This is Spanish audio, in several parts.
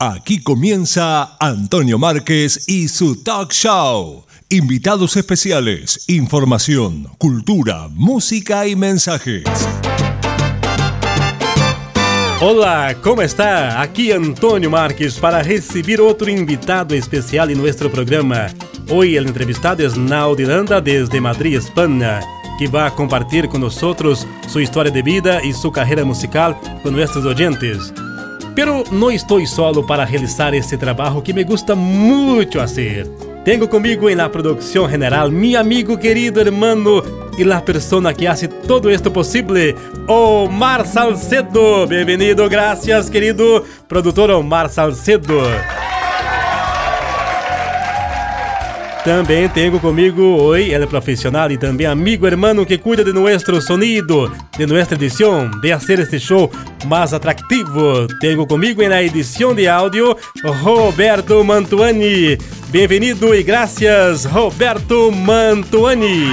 Aquí comienza Antonio Márquez y su talk show. Invitados especiales, información, cultura, música y mensajes. Hola, ¿cómo está? Aquí Antonio Márquez para recibir otro invitado especial en nuestro programa. Hoy el entrevistado es Naudi Landa desde Madrid, España, que va a compartir con nosotros su historia de vida y su carrera musical con nuestros oyentes. Pero no estoy solo para realizar este trabajo que me gusta mucho hacer. Tengo conmigo en la producción general mi amigo querido hermano y la persona que hace todo esto posible, Omar Salcedo. Bienvenido, gracias querido productor Omar Salcedo. Também tenho comigo hoje el profissional e também amigo hermano que cuida de nosso sonido, de nossa edição, de fazer este show mais atrativo. Tenho comigo na edição de áudio Roberto Mantuani. Bem-vindo e graças, Roberto Mantuani.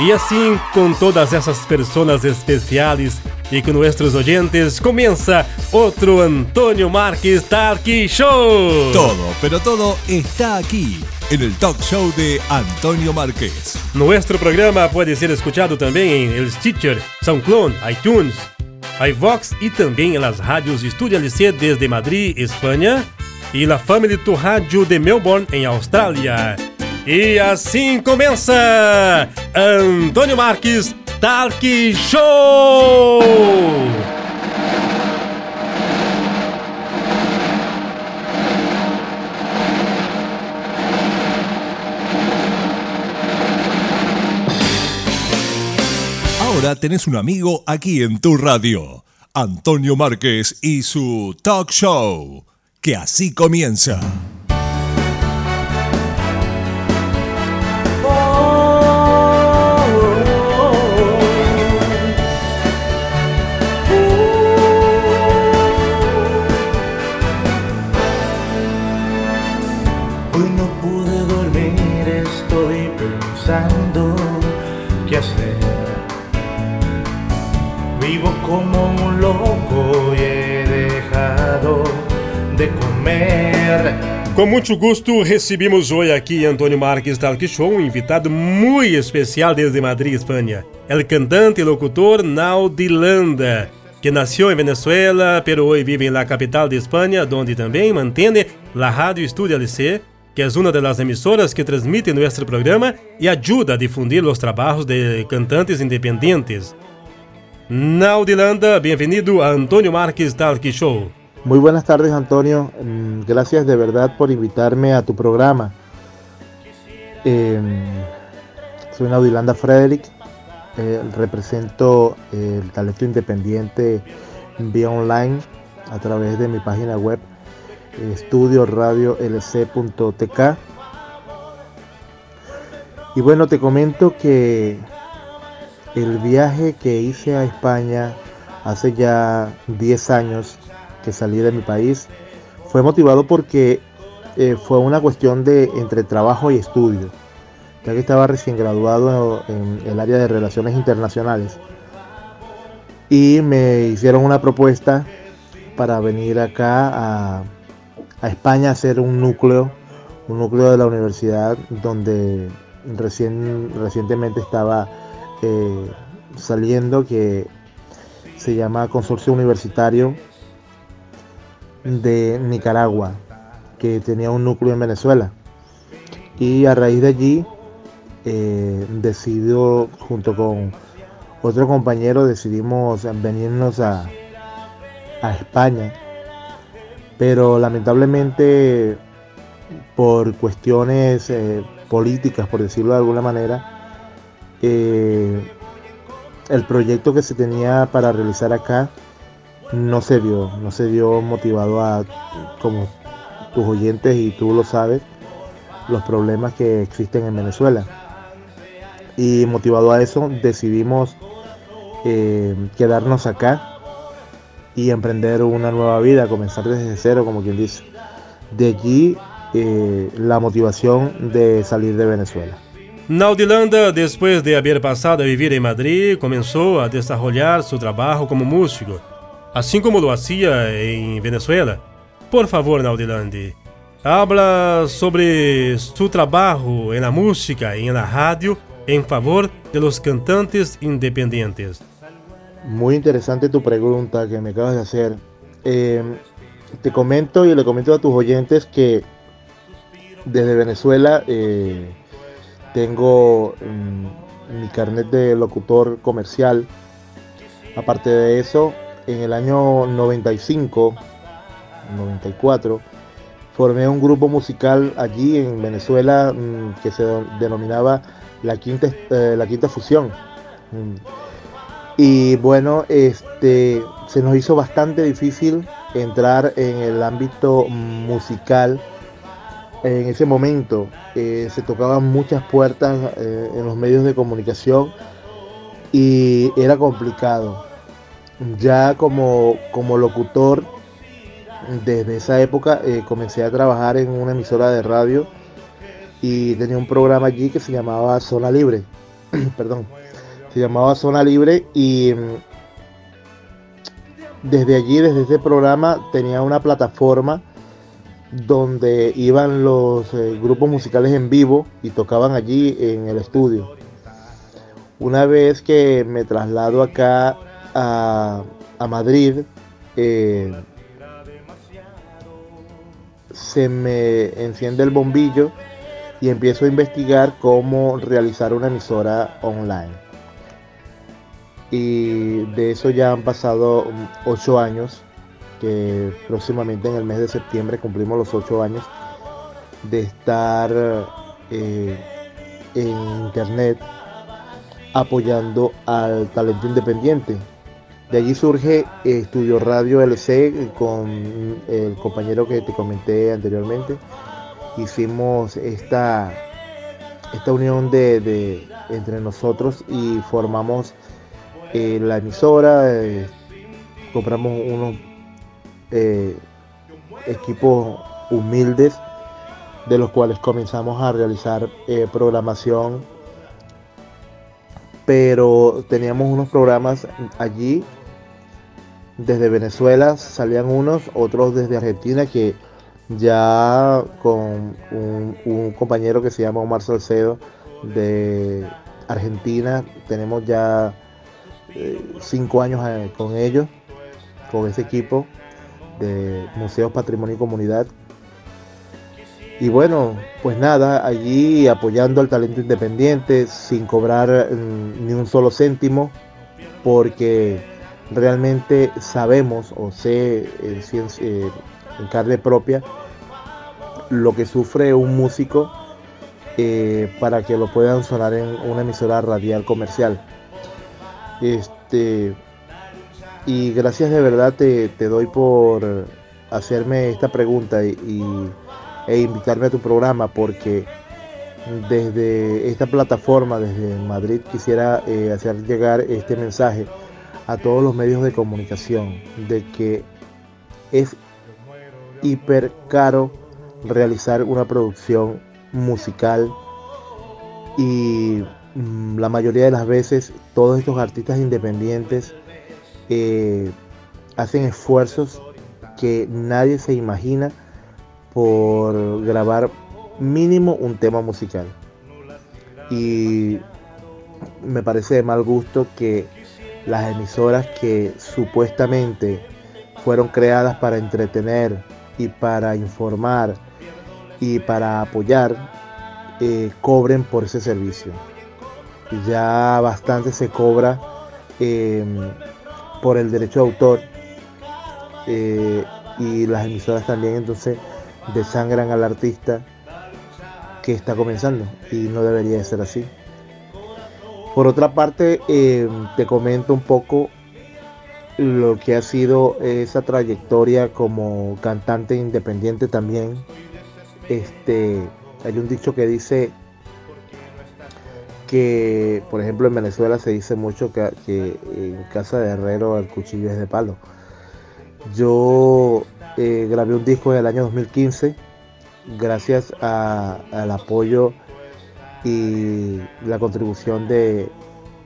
E assim, com todas essas pessoas especiais e com nossos oyentes, começa outro Antonio Marques Talk Show. Todo, pero todo está aquí, en el talk show de Antonio Márquez. Nuestro programa pode ser escuchado também em el Stitcher, SoundCloud, iTunes, iVox e também nas rádios Estúdio LC desde Madrid, Espanha, e la Family to Rádio de Melbourne, em Austrália. E assim começa Antônio Marques Talk Show! Ahora tenés un amigo aquí en tu radio, Antonio Márquez y su talk show, que así comienza. Com muito gosto, recebemos hoje aqui Antônio Marques Talk Show um invitado muito especial desde Madrid, Espanha. El cantante e locutor Naudi Landa, que nasceu em Venezuela, pero hoje vive na capital de Espanha, onde também mantém a Rádio Estúdio LC, que é uma das emissoras que transmite nosso programa e ajuda a difundir os trabalhos de cantantes independentes. Naudi Landa, bem-vindo a Antônio Marques Talk Show. Muy buenas tardes, Antonio. Mm, Gracias de verdad por invitarme a tu programa. Eh, soy Naudilanda Frederick. eh, represento eh, el talento independiente vía online a través de mi página web eh, estudioradiolc.tk. Y bueno, te comento que el viaje que hice a España hace ya 10 años que salí de mi país fue motivado porque eh, fue una cuestión de entre trabajo y estudio, ya que estaba recién graduado en el área de relaciones internacionales. Y me hicieron una propuesta para venir acá a, España a hacer un núcleo, un núcleo de la universidad donde recién, recientemente estaba eh, saliendo que se llama Consorcio Universitario de Nicaragua, que tenía un núcleo en Venezuela. Y a raíz de allí eh, decidió, junto con otro compañero, decidimos venirnos a, a España. Pero lamentablemente por cuestiones eh, políticas, por decirlo de alguna manera, eh, el proyecto que se tenía para realizar acá no se dio, no se dio motivado a, como tus oyentes y tú lo sabes, los problemas que existen en Venezuela. Y motivado a eso decidimos eh, quedarnos acá y emprender una nueva vida, comenzar desde cero, como quien dice. De allí eh, la motivación de salir de Venezuela. Naudilanda, después de haber pasado a vivir en Madrid, comenzó a desarrollar su trabajo como músico. Así como lo hacía en Venezuela. Por favor, Naudilandi, habla sobre su trabajo en la música y en la radio en favor de los cantantes independientes. Muy interesante tu pregunta que me acabas de hacer. Eh, te comento y le comento a tus oyentes que desde Venezuela eh, tengo mi carnet de locutor comercial. Aparte de eso, en el año 95, 94, formé un grupo musical allí en Venezuela mm, que se denominaba La Quinta, eh, la Quinta Fusión. Mm. Y bueno, este, se nos hizo bastante difícil entrar en el ámbito musical. En ese momento eh, se tocaban muchas puertas eh, en los medios de comunicación y era complicado. Ya como, como locutor, desde esa época eh, comencé a trabajar en una emisora de radio y tenía un programa allí que se llamaba Zona Libre. Perdón. Se llamaba Zona Libre y desde allí, desde ese programa, tenía una plataforma donde iban los eh, grupos musicales en vivo y tocaban allí en el estudio. Una vez que me traslado acá a, Madrid, eh, se me enciende el bombillo y empiezo a investigar cómo realizar una emisora online y de eso ya han pasado ocho años, que próximamente en el mes de septiembre cumplimos los ocho años de estar eh, en internet apoyando al talento independiente. De allí surge Estudio Radio LC con el compañero que te comenté anteriormente. Hicimos esta, esta unión de entre nosotros y formamos eh, la emisora, eh, compramos unos eh, equipos humildes de los cuales comenzamos a realizar programación, pero teníamos unos programas allí desde Venezuela, salían unos, otros desde Argentina que ya con un, compañero que se llama Omar Salcedo de Argentina, tenemos ya eh, cinco años eh, con ellos, con ese equipo de Museos Patrimonio y Comunidad. Y bueno, pues nada, allí apoyando al talento independiente sin cobrar mm, ni un solo céntimo, porque realmente sabemos o sé en, eh, en carne propia lo que sufre un músico para que lo puedan sonar en una emisora radial comercial. Este, y gracias de verdad te, doy por hacerme esta pregunta y, e invitarme a tu programa porque desde esta plataforma, desde Madrid, quisiera eh, hacer llegar este mensaje a todos los medios de comunicación de que es hiper caro realizar una producción musical y Mm, la mayoría de las veces todos estos artistas independientes eh, hacen esfuerzos que nadie se imagina por grabar mínimo un tema musical. Y me parece de mal gusto que las emisoras que supuestamente fueron creadas para entretener y para informar y para apoyar, eh, cobren por ese servicio ya bastante se cobra em, por el derecho de autor eh, y las emisoras también entonces desangran al artista que está comenzando y no debería de ser así. Por otra parte, em, te comento un poco lo que ha sido esa trayectoria como cantante independiente también. Este, hay un dicho que dice que, por ejemplo, en Venezuela se dice mucho que, en casa de herrero el cuchillo es de palo. Yo eh, grabé un disco en el año 2015 gracias al apoyo y la contribución de,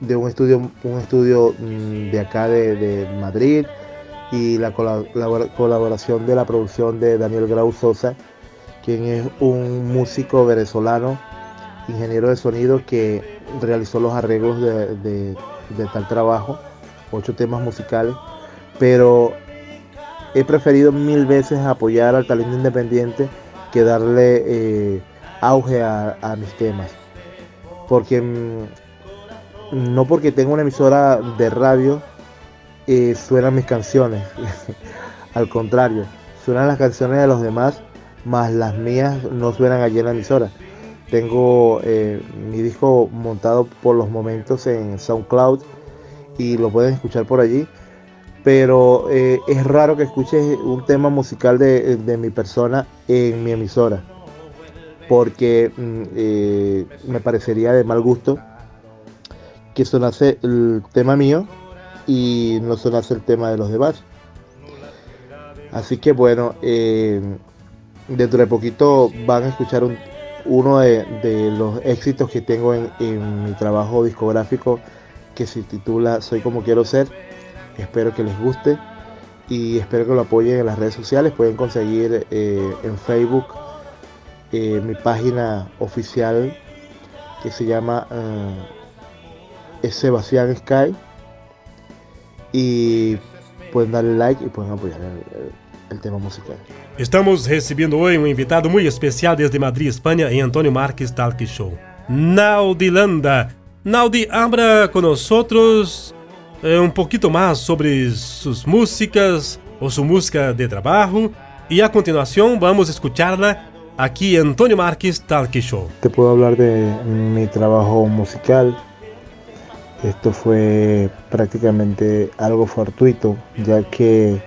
un estudio, un estudio mm, de acá de, Madrid y la colaboración de la producción de Daniel Grau Sosa, quien es un músico venezolano, ingeniero de sonido que realizó los arreglos de, tal trabajo, ocho temas musicales, pero he preferido mil veces apoyar al talento independiente que darle eh, auge a, mis temas. Porque mm, no porque tengo una emisora de radio eh, suenan mis canciones. Al contrario, suenan las canciones de los demás, más las mías no suenan allí en la emisora. Tengo eh, mi disco montado por los momentos en SoundCloud y lo pueden escuchar por allí. Pero eh, es raro que escuches un tema musical de, mi persona en mi emisora. Porque mm, me parecería de mal gusto que sonase el tema mío y no sonase el tema de los demás. Así que bueno, eh, dentro de poquito van a escuchar uno de, los éxitos que tengo en, mi trabajo discográfico que se titula Soy como quiero ser. Espero que les guste y espero que lo apoyen en las redes sociales. Pueden conseguir eh, en Facebook eh, mi página oficial que se llama Sebastián Sky y pueden darle like y pueden apoyar el, tema musical. Estamos recibiendo hoy un invitado muy especial desde Madrid, España, en Antonio Márquez Talk Show. Naudilanda. Naudi, abra con nosotros eh, un poquito más sobre sus músicas o su música de trabajo y a continuación vamos a escucharla aquí Antonio Márquez Talk Show. Te puedo hablar de mi trabajo musical, esto fue prácticamente algo fortuito, ya que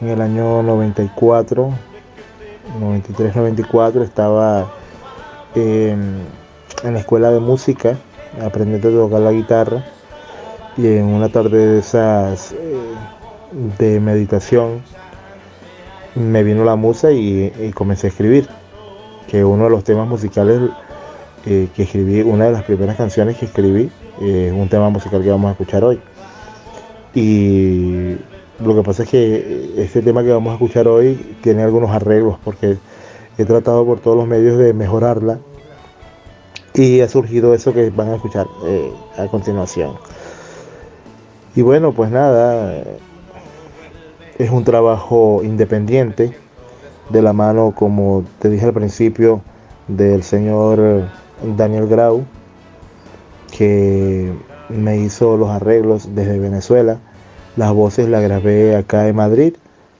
en el año 94, 93-94 estaba en, la escuela de música aprendiendo a tocar la guitarra y en una tarde de esas eh, de meditación me vino la musa y, comencé a escribir, que uno de los temas musicales eh, que escribí, una de las primeras canciones que escribí es un tema musical que vamos a escuchar hoy. Y lo que pasa es que este tema que vamos a escuchar hoy tiene algunos arreglos porque he tratado por todos los medios de mejorarla y ha surgido eso que van a escuchar eh, a continuación. Y bueno, pues nada, es un trabajo independiente de la mano, como te dije al principio, del señor Daniel Grau, que me hizo los arreglos desde Venezuela. Las voces las grabé acá en Madrid.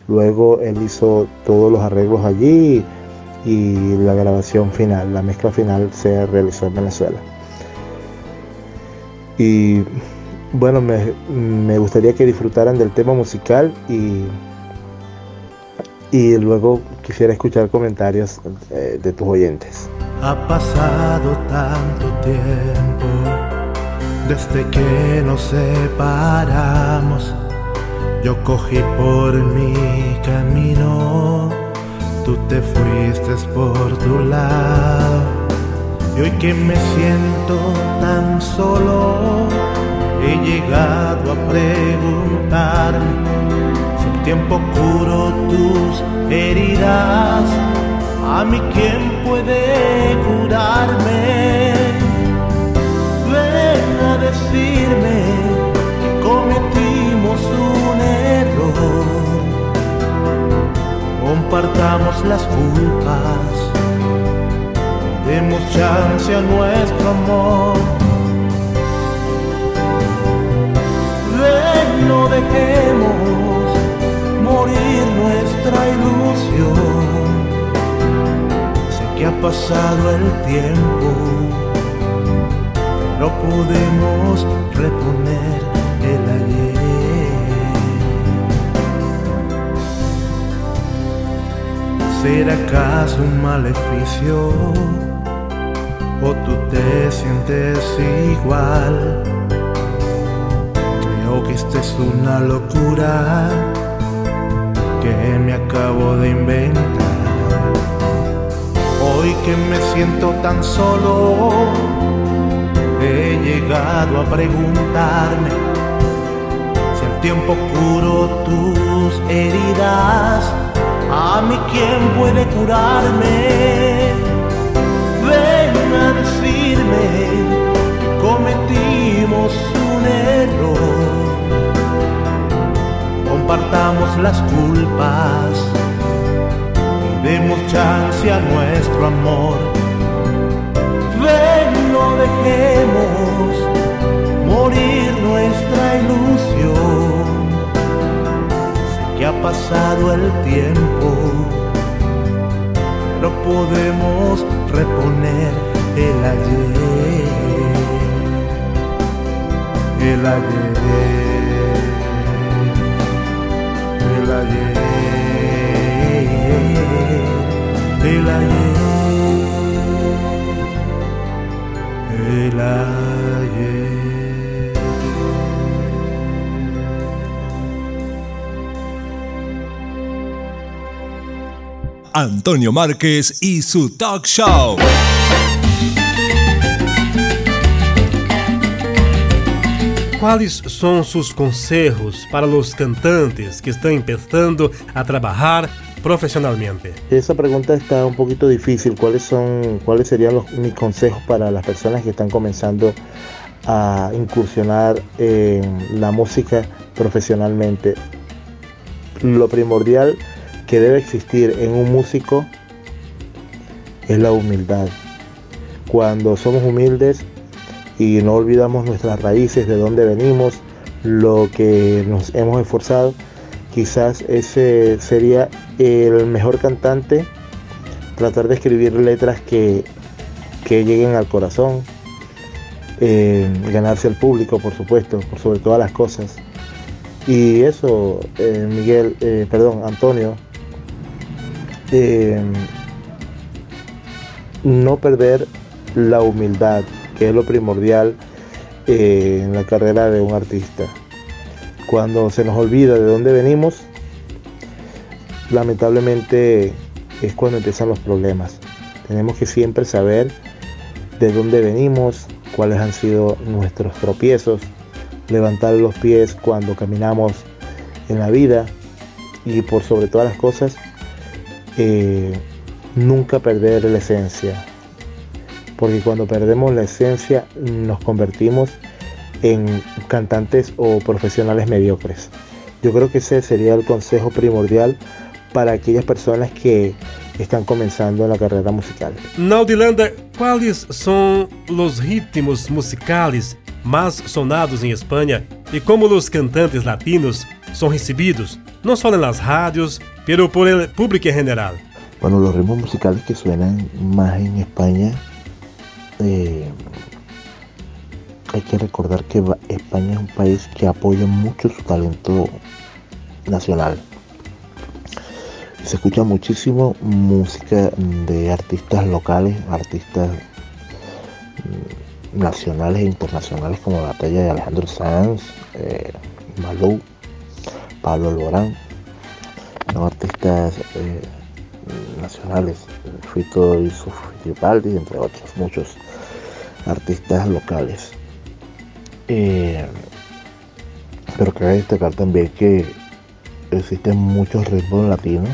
Luego él hizo todos los arreglos allí y la grabación final, la mezcla final se realizó en Venezuela. Y bueno, me, gustaría que disfrutaran del tema musical y, y luego quisiera escuchar comentarios eh, de tus oyentes. Ha pasado tanto tiempo desde que nos separamos. Yo cogí por mi camino, tú te fuiste por tu lado. Y hoy que me siento tan solo, he llegado a preguntarme tiempo curó tus heridas a mí quién puede curarme. Ven a decirme que cometimos un error. Compartamos las culpas, demos chance a nuestro amor. Ven, no dejemos nuestra ilusión que ha pasado el tiempo, no podemos reponer el ayer. ¿Será acaso un maleficio? ¿O tú te sientes igual? Creo que esta es una locura que me acabo de inventar Hoy que me siento tan solo, he llegado a preguntarme si el tiempo curo tus heridas. A mí, ¿quién puede curarme? Ven a decirme que cometimos un error. Compartamos las culpas. Demos chance a nuestro amor. Ven, no dejemos morir nuestra ilusión. Que ha pasado el tiempo, pero podemos reponer el ayer, el ayer, Antonio Márquez y su talk show. ¿Cuáles son sus consejos para los cantantes que están empezando a trabajar profesionalmente? Esa pregunta está un poquito difícil. ¿Cuáles son, cuáles serían los, mis consejos para las personas que están comenzando a incursionar en la música profesionalmente? Lo primordial que debe existir en un músico es la humildad. Cuando somos humildes y no olvidamos nuestras raíces, de dónde venimos, lo que nos hemos esforzado, quizás ese sería el mejor cantante, tratar de escribir letras que, lleguen al corazón, eh, ganarse al público, por supuesto, por sobre todas las cosas. Y eso, eh, Miguel, eh, perdón, Antonio, no perder la humildad, que es lo primordial eh, en la carrera de un artista. Cuando se nos olvida de dónde venimos, lamentablemente es cuando empiezan los problemas. Tenemos que siempre saber de dónde venimos, cuáles han sido nuestros tropiezos, levantar los pies cuando caminamos en la vida y por sobre todas las cosas eh, nunca perder la esencia, porque cuando perdemos la esencia nos convertimos en cantantes o profesionales mediocres. Yo creo que ese sería el consejo primordial para aquellas personas que están comenzando en la carrera musical. Naudilanda, ¿cuáles son los ritmos musicales más sonados en España y cómo los cantantes latinos son recibidos, no solo en las radios, pero por el público en general. Bueno, los ritmos musicales que suenan más en España, eh, hay que recordar que España es un país que apoya mucho su talento nacional. Se escucha muchísimo música de artistas locales, artistas mm, nacionales e internacionales como la talla de Alejandro Sanz, eh, Malou, Pablo Lorán, artistas eh, nacionales, Fito y Fittipaldi, entre otros muchos artistas locales. Eh, pero cabe destacar también que existen muchos ritmos latinos.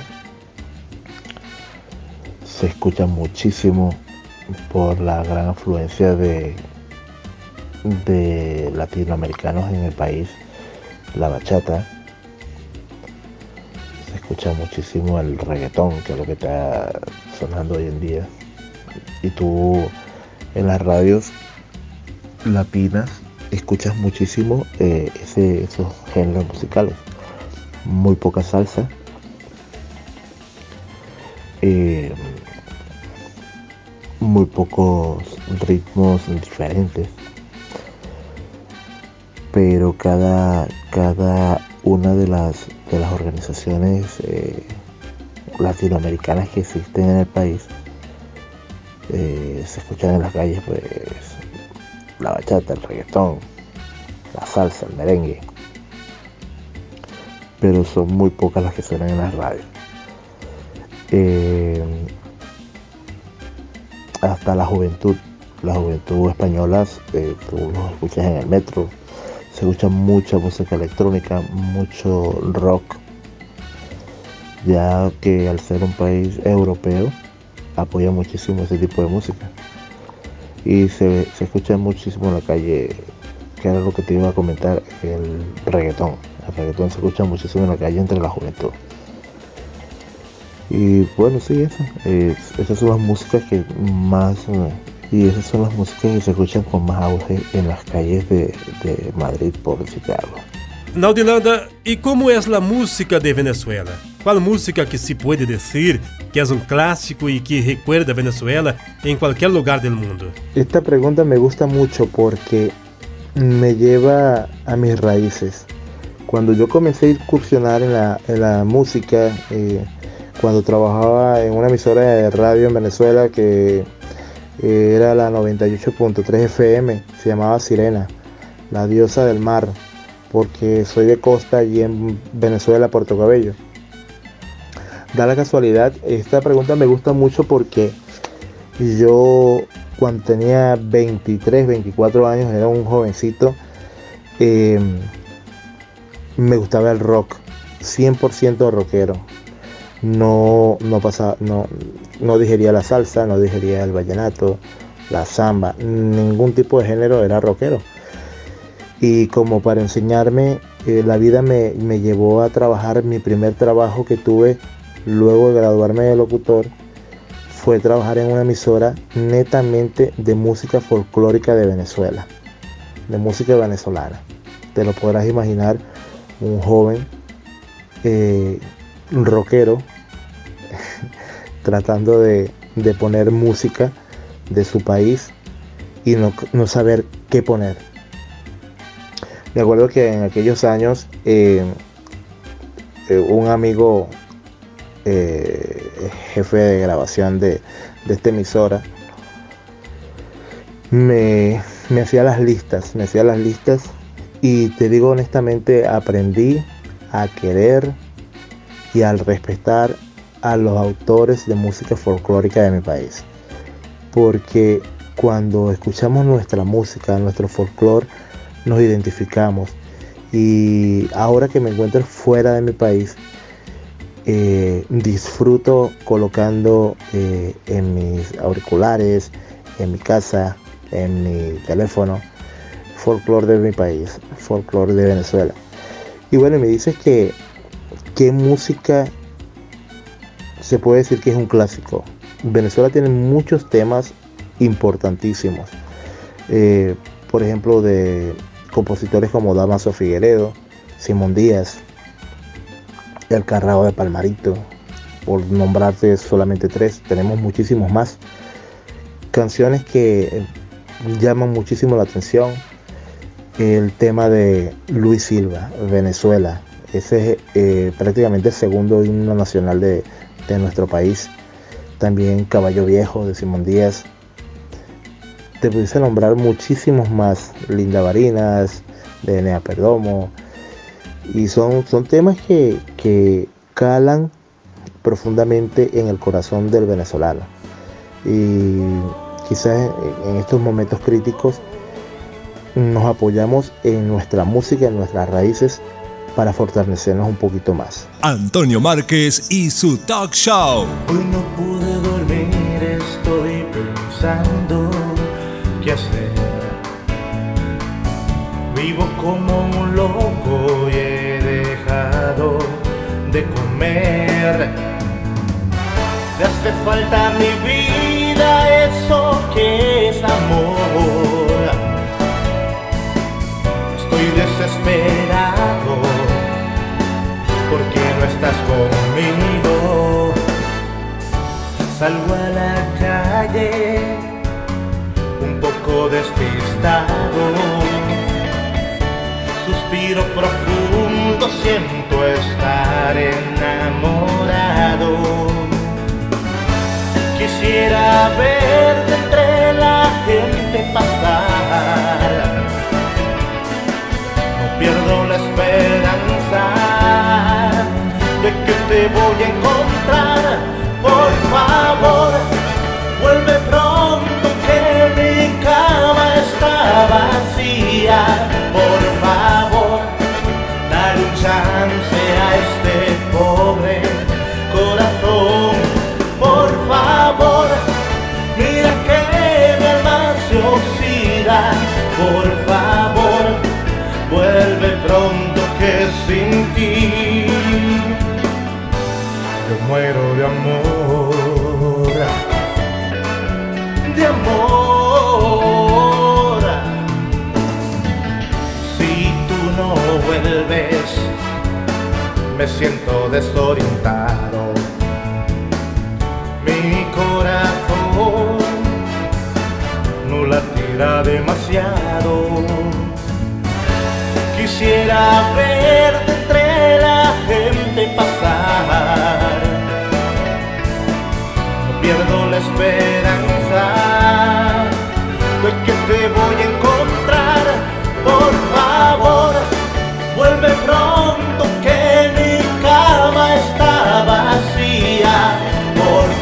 Se escucha muchísimo por la gran afluencia de, de latinoamericanos en el país, la bachata, escucha muchísimo el reggaetón, que es lo que está sonando hoy en día. Y tú en las radios latinas escuchas muchísimo eh, ese, esos géneros musicales. Muy poca salsa. Eh, muy pocos ritmos diferentes pero cada, cada una de las, de las organizaciones eh, latinoamericanas que existen en el país eh, se escuchan en las calles pues la bachata, el reggaetón, la salsa, el merengue, pero son muy pocas las que suenan en las radios. Eh, hasta la juventud, la juventud española, tú los escuchas en el metro, se escucha mucha música electrónica, mucho rock, ya que al ser un país europeo apoya muchísimo ese tipo de música. Y se, se escucha muchísimo en la calle, que era lo que te iba a comentar, el reggaetón. El reggaetón se escucha muchísimo en la calle entre la juventud. Y bueno, sí, eso. esas son las músicas que más... y esas son las músicas que se escuchan con más auge en las calles de, de Madrid, por Chicago. Naudilanda, ¿y cómo es la música de Venezuela? ¿Cuál música que se puede decir que es un clásico y que recuerda Venezuela en cualquier lugar del mundo? Esta pregunta me gusta mucho porque me lleva a mis raíces. Cuando yo comencé a incursionar en la, en la música, eh, cuando trabajaba en una emisora de radio en Venezuela que era la 98.3 FM, se llamaba Sirena, la diosa del mar, porque soy de costa allí en Venezuela, Puerto Cabello. Da la casualidad, esta pregunta me gusta mucho porque yo cuando tenía 23, 24 años, era un jovencito, eh, me gustaba el rock, 100% rockero no, no, pasa, no, no digería la salsa, no digería el vallenato, la samba, ningún tipo de género era rockero. Y como para enseñarme, eh, la vida me, me, llevó a trabajar, mi primer trabajo que tuve luego de graduarme de locutor fue trabajar en una emisora netamente de música folclórica de Venezuela, de música venezolana. Te lo podrás imaginar, un joven eh, rockero tratando de, poner música de su país y no, saber qué poner. Me acuerdo que en aquellos años eh, eh, un amigo eh, jefe de grabación de, esta emisora me, me hacía las listas, me hacía las listas y te digo honestamente aprendí a querer y al respetar a los autores de música folclórica de mi país. Porque cuando escuchamos nuestra música, nuestro folclore, nos identificamos. Y ahora que me encuentro fuera de mi país, eh, disfruto colocando eh, en mis auriculares, en mi casa, en mi teléfono, folclore de mi país, folclore de Venezuela. Y bueno, me dices que ¿Qué música se puede decir que es un clásico? Venezuela tiene muchos temas importantísimos. Eh, por ejemplo, de compositores como Damaso Figueredo, Simón Díaz, El Carrao de Palmarito, por nombrarte solamente tres, tenemos muchísimos más. Canciones que llaman muchísimo la atención. El tema de Luis Silva, Venezuela, ese es eh, prácticamente el segundo himno nacional de, nuestro país. También Caballo Viejo de Simón Díaz. Te pudiese nombrar muchísimos más. Linda Varinas, de Nea Perdomo. Y son, son temas que, que calan profundamente en el corazón del venezolano. Y quizás en estos momentos críticos nos apoyamos en nuestra música, en nuestras raíces para fortalecernos un poquito más. Antonio Márquez y su talk show. Hoy no pude dormir, estoy pensando qué hacer. Vivo como un loco y he dejado de comer. Me hace falta mi vida eso que es amor. Estoy desesperado porque no estás conmigo. Salgo a la calle un poco despistado. Suspiro profundo, siento estar enamorado. Quisiera verte entre la gente pasar. No pierdo la esperanza de que te voy a encontrar. Por favor, vuelve pronto que mi cama está vacía. Siento desorientado.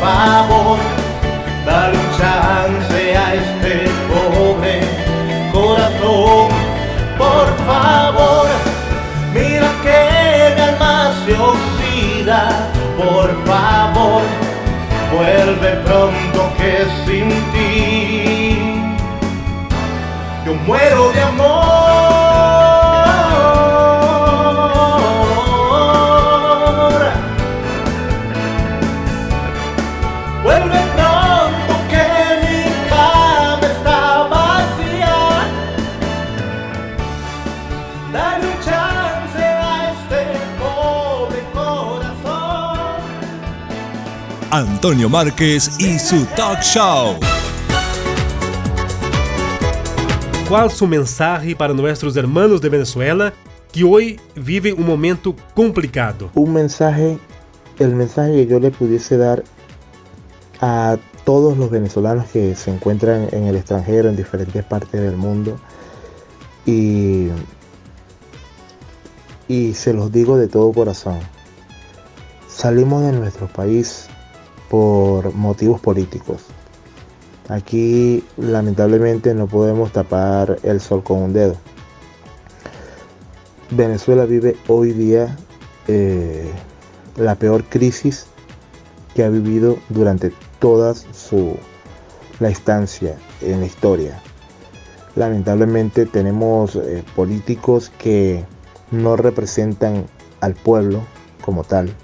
Por Antonio Márquez y su talk show. Qual su mensaje para nuestros hermanos de Venezuela que hoy vive un momento complicado? un mensaje, el mensaje que yo le pudiese dar a todos los venezolanos que se encuentran en el extranjero, en diferentes partes del mundo. Y, y se los digo de todo corazón. Salimos de nuestro país por motivos políticos. Aquí lamentablemente no podemos tapar el sol con un dedo. Venezuela vive hoy día eh, la peor crisis que ha vivido durante toda su la estancia en la historia. Lamentablemente tenemos eh, políticos que no representan al pueblo como tal.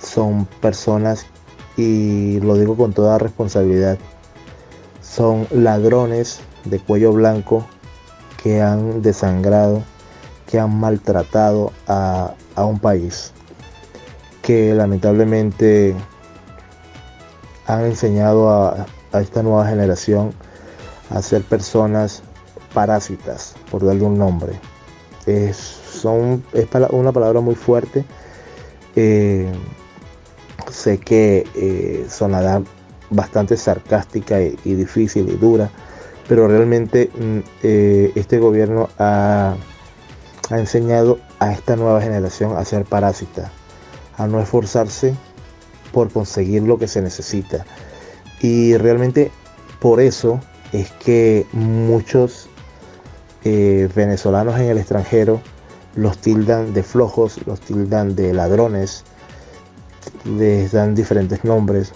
Son personas, y lo digo con toda responsabilidad, son ladrones de cuello blanco que han desangrado, que han maltratado a, a un país, que lamentablemente han enseñado a, a esta nueva generación a ser personas parásitas, por darle un nombre. Es, son, es una palabra muy fuerte. eh, sé que eh, sonará bastante sarcástica y, difícil y dura, pero realmente mm, eh, este gobierno ha, ha enseñado a esta nueva generación a ser parásita, a no esforzarse por conseguir lo que se necesita. Y realmente por eso es que muchos eh, venezolanos en el extranjero los tildan de flojos, los tildan de ladrones, les dan diferentes nombres,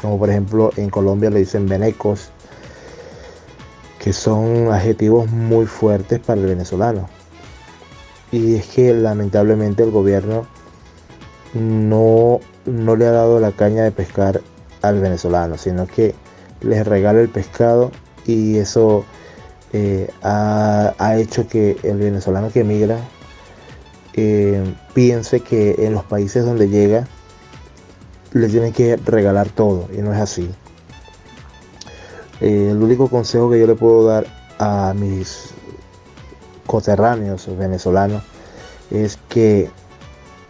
como por ejemplo en Colombia le dicen venecos, que son adjetivos muy fuertes para el venezolano. Y es que lamentablemente el gobierno no, no le ha dado la caña de pescar al venezolano, sino que les regala el pescado y eso eh, ha, hecho que el venezolano que emigra eh, piense que en los países donde llega le tienen que regalar todo y no es así. Eh, el único consejo que yo le puedo dar a mis coterráneos venezolanos es que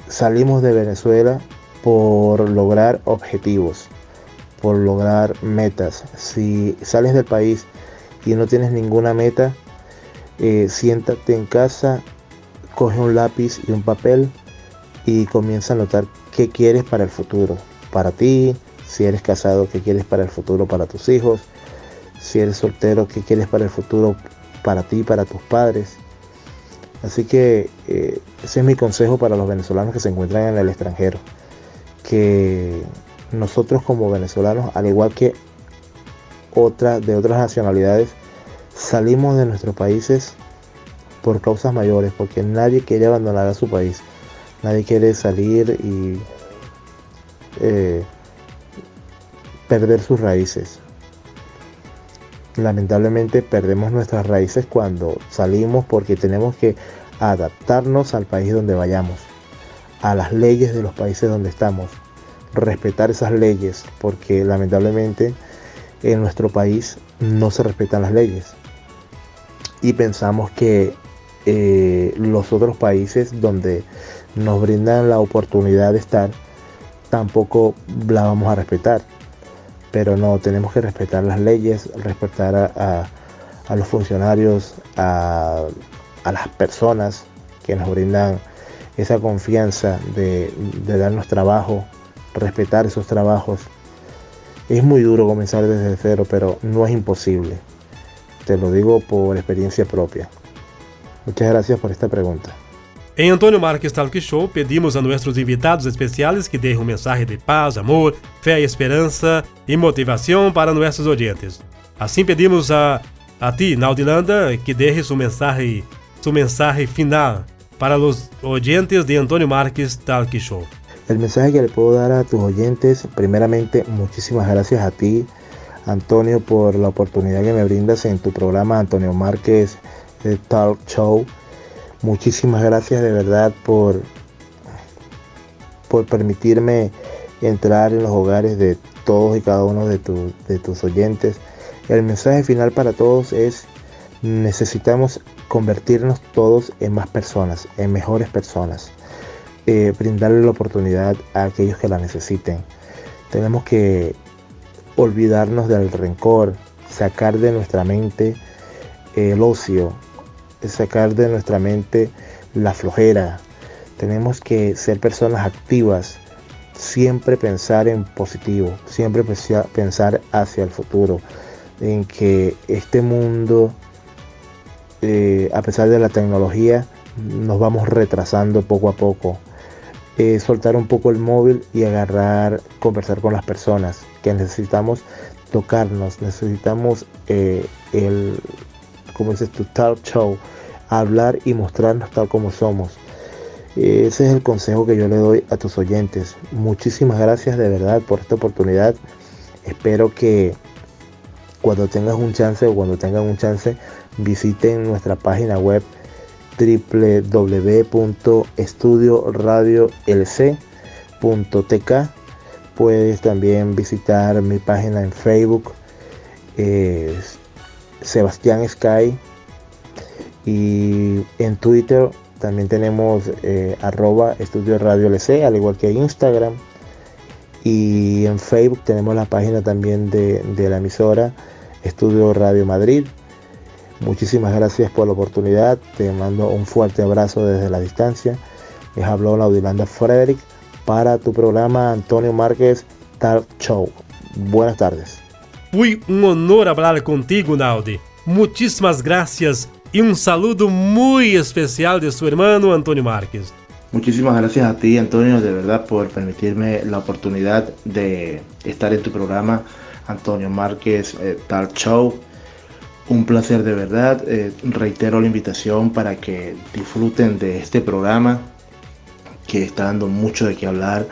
salimos de Venezuela por lograr objetivos, por lograr metas. Si sales del país y no tienes ninguna meta, eh, siéntate en casa, coge un lápiz y un papel y comienza a notar qué quieres para el futuro. Para ti, si eres casado, qué quieres para el futuro para tus hijos. Si eres soltero, qué quieres para el futuro para ti, para tus padres. Así que eh, ese es mi consejo para los venezolanos que se encuentran en el extranjero. Que nosotros como venezolanos, al igual que otra, de otras nacionalidades, salimos de nuestros países por causas mayores, porque nadie quiere abandonar a su país. Nadie quiere salir y, eh, perder sus raíces. Lamentablemente perdemos nuestras raíces cuando salimos porque tenemos que adaptarnos al país donde vayamos, a las leyes de los países donde estamos, respetar esas leyes, porque lamentablemente en nuestro país no se respetan las leyes. Y pensamos que eh, los otros países donde nos brindan la oportunidad de estar, tampoco la vamos a respetar. Pero no, tenemos que respetar las leyes, respetar a, los funcionarios, a, las personas que nos brindan esa confianza de, de darnos trabajo, respetar esos trabajos. Es muy duro comenzar desde cero, pero no es imposible. Te lo digo por experiencia propia. Muchas gracias por esta pregunta. Em Antônio Marques Talk Show, pedimos a nossos invitados especiais que deem um mensagem de paz, amor, fé, esperança e motivação para nossos ouvintes. Assim pedimos a, a ti, Naudilanda, que dejes sua mensagem, sua mensagem final para os oyentes de Antônio Marques Talk Show. O mensagem que le puedo dar a tus oyentes, primeramente, muchísimas gracias a ti, Antonio, por la oportunidad que me brindas en tu programa Antonio Márquez eh, Talk Show. Muchísimas gracias de verdad por, por permitirme entrar en los hogares de todos y cada uno de, de tus oyentes. El mensaje final para todos es necesitamos convertirnos todos en más personas, en mejores personas. Eh, brindarle la oportunidad a aquellos que la necesiten. Tenemos que olvidarnos del rencor, sacar de nuestra mente el ocio, sacar de nuestra mente la flojera. Tenemos que ser personas activas, siempre pensar en positivo, siempre pensar hacia el futuro, en que este mundo, eh, a pesar de la tecnología, nos vamos retrasando poco a poco. Soltar un poco el móvil y agarrar, conversar con las personas, que necesitamos tocarnos, necesitamos eh, el, como dices tu talk show, hablar y mostrarnos tal como somos. Ese es el consejo que yo le doy a tus oyentes. Muchísimas gracias de verdad por esta oportunidad. Espero que cuando tengas un chance o cuando tengan un chance visiten nuestra página web www.estudioradiolc.tk Puedes también visitar mi página en Facebook, Sebastián Sky y en Twitter también tenemos eh, arroba estudio radio LC, al igual que Instagram. Y en Facebook tenemos la página también de, la emisora Estudio Radio Madrid. Muchísimas gracias por la oportunidad. Te mando un fuerte abrazo desde la distancia. Les habló Laudilanda Frederick para tu programa Antonio Márquez Talk Show. Buenas tardes. Fue un honor hablar contigo, Naudi. Muchísimas gracias y un saludo muy especial de su hermano Antonio Márquez. Muchísimas gracias a ti, Antonio, de verdad, por permitirme la oportunidad de estar en tu programa, Antonio Márquez eh, Talk Show. Un placer de verdad. Eh, reitero la invitación para que disfruten de este programa que está dando mucho de qué hablar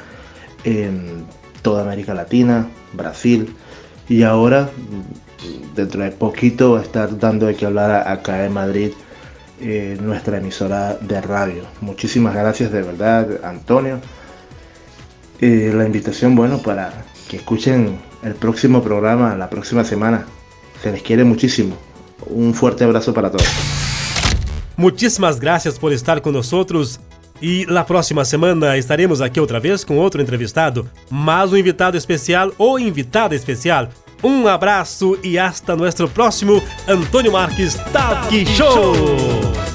en toda América Latina, Brasil y ahora dentro de poquito estar dando de qué hablar acá en Madrid eh, nuestra emisora de radio. Muchísimas gracias de verdad, Antonio. Eh, la invitación, bueno, para que escuchen el próximo programa la próxima semana. Se les quiere muchísimo. Un fuerte abrazo para todos. Muchísimas gracias por estar con nosotros. E na próxima semana estaremos aqui outra vez com outro entrevistado, mais um invitado especial ou invitada especial um abraço e hasta nosso próximo Antônio Marques Talk Show.